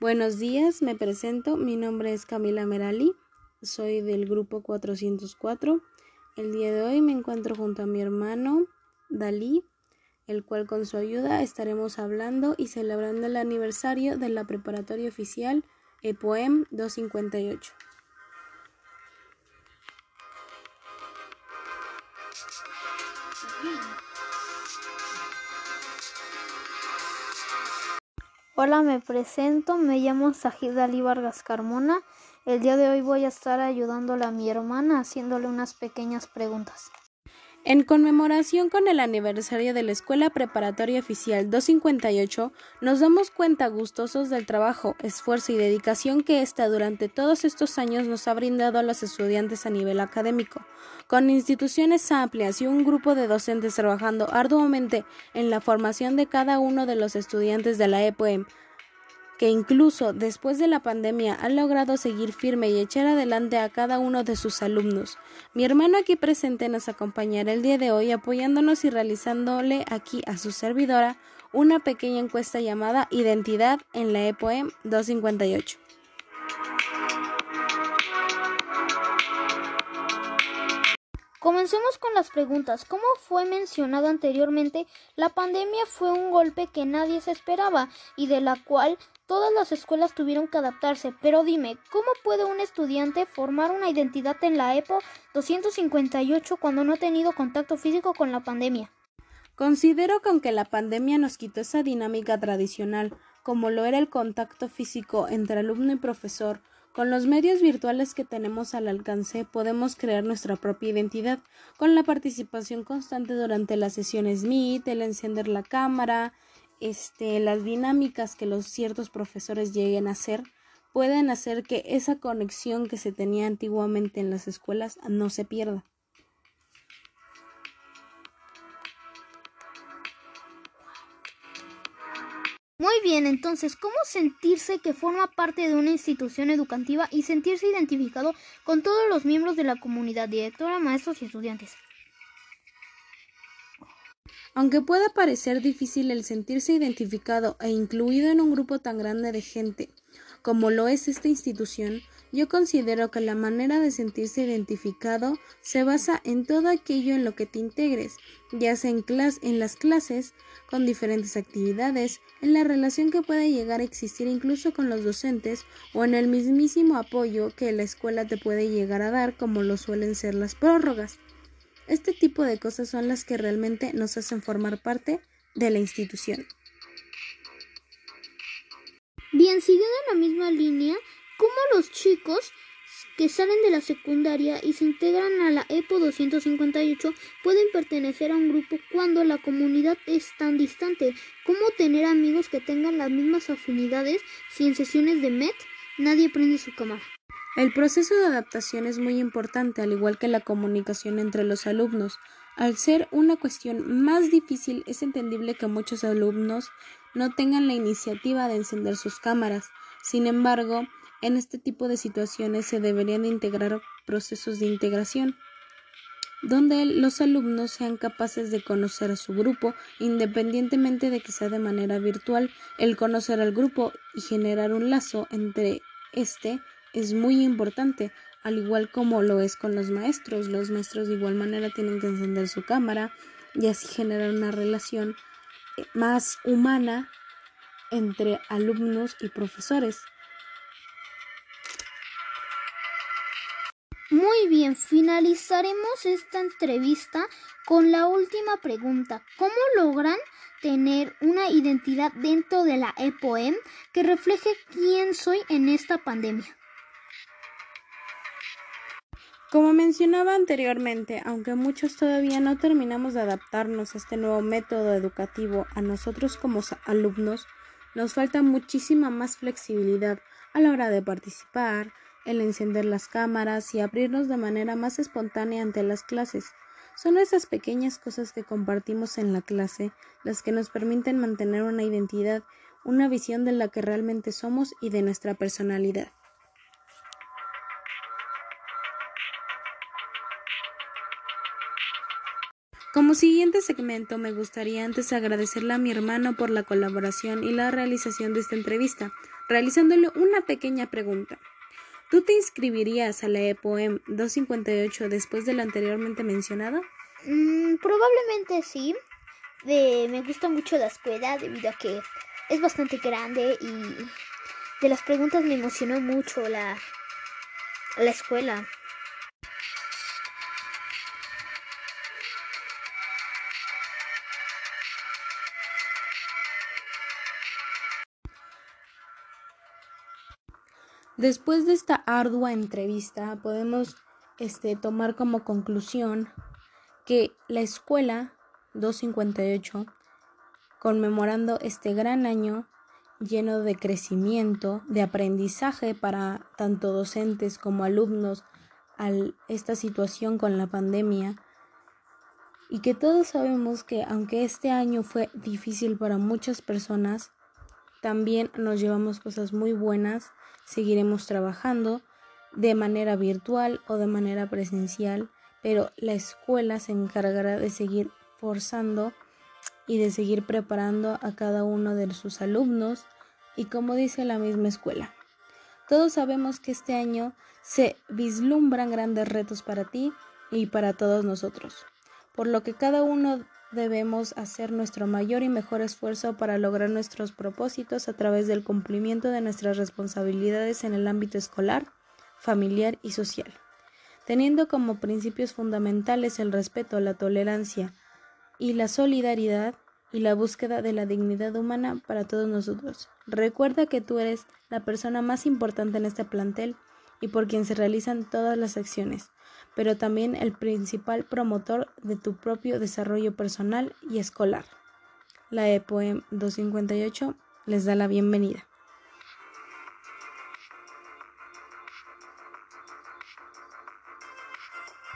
Buenos días, me presento. Mi nombre es Camila Merali, soy del grupo 404. El día de hoy me encuentro junto a mi hermano Dalí, el cual con su ayuda estaremos hablando y celebrando el aniversario de la preparatoria oficial EPOEM 258. Hola, me presento, me llamo Sajid Ali Vargas Carmona. El día de hoy voy a estar ayudándole a mi hermana haciéndole unas pequeñas preguntas. En conmemoración con el aniversario de la Escuela Preparatoria Oficial 258, nos damos cuenta gustosos del trabajo, esfuerzo y dedicación que ésta durante todos estos años nos ha brindado a los estudiantes a nivel académico, con instituciones amplias y un grupo de docentes trabajando arduamente en la formación de cada uno de los estudiantes de la EPOEM, que incluso después de la pandemia ha logrado seguir firme y echar adelante a cada uno de sus alumnos. Mi hermano aquí presente nos acompañará el día de hoy apoyándonos y realizándole aquí a su servidora una pequeña encuesta llamada Identidad en la EPOEM 258. Comencemos con las preguntas. Como fue mencionado anteriormente, la pandemia fue un golpe que nadie se esperaba y de la cual todas las escuelas tuvieron que adaptarse. Pero dime, ¿cómo puede un estudiante formar una identidad en la EPO 258 cuando no ha tenido contacto físico con la pandemia? Considero que aunque la pandemia nos quitó esa dinámica tradicional, como lo era el contacto físico entre alumno y profesor, con los medios virtuales que tenemos al alcance podemos crear nuestra propia identidad con la participación constante durante las sesiones Meet, el encender la cámara, este, las dinámicas que los ciertos profesores lleguen a hacer pueden hacer que esa conexión que se tenía antiguamente en las escuelas no se pierda. Muy bien, entonces, ¿cómo sentirse que forma parte de una institución educativa y sentirse identificado con todos los miembros de la comunidad, directora, maestros y estudiantes? Aunque pueda parecer difícil el sentirse identificado e incluido en un grupo tan grande de gente como lo es esta institución, yo considero que la manera de sentirse identificado se basa en todo aquello en lo que te integres, ya sea en, en las clases, con diferentes actividades, en la relación que pueda llegar a existir incluso con los docentes o en el mismísimo apoyo que la escuela te puede llegar a dar como lo suelen ser las prórrogas. Este tipo de cosas son las que realmente nos hacen formar parte de la institución. Bien, siguiendo la misma línea, ¿cómo los chicos que salen de la secundaria y se integran a la EPO 258 pueden pertenecer a un grupo cuando la comunidad es tan distante? ¿Cómo tener amigos que tengan las mismas afinidades si en sesiones de MET nadie prende su cámara? El proceso de adaptación es muy importante, al igual que la comunicación entre los alumnos. Al ser una cuestión más difícil, es entendible que muchos alumnos no tengan la iniciativa de encender sus cámaras. Sin embargo, en este tipo de situaciones se deberían de integrar procesos de integración donde los alumnos sean capaces de conocer a su grupo independientemente de que sea de manera virtual. El conocer al grupo y generar un lazo entre este es muy importante, al igual como lo es con los maestros. Los maestros de igual manera tienen que encender su cámara y así generar una relación más humana entre alumnos y profesores. Muy bien, finalizaremos esta entrevista con la última pregunta. ¿Cómo logran tener una identidad dentro de la EPOEM que refleje quién soy en esta pandemia? Como mencionaba anteriormente, aunque muchos todavía no terminamos de adaptarnos a este nuevo método educativo a nosotros como alumnos, nos falta muchísima más flexibilidad a la hora de participar, el encender las cámaras y abrirnos de manera más espontánea ante las clases. Son esas pequeñas cosas que compartimos en la clase las que nos permiten mantener una identidad, una visión de la que realmente somos y de nuestra personalidad. Como siguiente segmento me gustaría antes agradecerle a mi hermano por la colaboración y la realización de esta entrevista, realizándole una pequeña pregunta. ¿Tú te inscribirías a la EPOEM 258 después de lo anteriormente mencionado? Mm, probablemente sí. me gusta mucho la escuela debido a que es bastante grande y de las preguntas me emocionó mucho la, la escuela. Después de esta ardua entrevista, podemos este, tomar como conclusión que la escuela 258, conmemorando este gran año lleno de crecimiento, de aprendizaje para tanto docentes como alumnos, a esta situación con la pandemia, y que todos sabemos que aunque este año fue difícil para muchas personas, también nos llevamos cosas muy buenas Seguiremos trabajando de manera virtual o de manera presencial, pero la escuela se encargará de seguir forzando y de seguir preparando a cada uno de sus alumnos y como dice la misma escuela. Todos sabemos que este año se vislumbran grandes retos para ti y para todos nosotros, por lo que cada uno debemos hacer nuestro mayor y mejor esfuerzo para lograr nuestros propósitos a través del cumplimiento de nuestras responsabilidades en el ámbito escolar, familiar y social, teniendo como principios fundamentales el respeto, la tolerancia y la solidaridad y la búsqueda de la dignidad humana para todos nosotros. Recuerda que tú eres la persona más importante en este plantel y por quien se realizan todas las acciones pero también el principal promotor de tu propio desarrollo personal y escolar. La EPOEM 258 les da la bienvenida.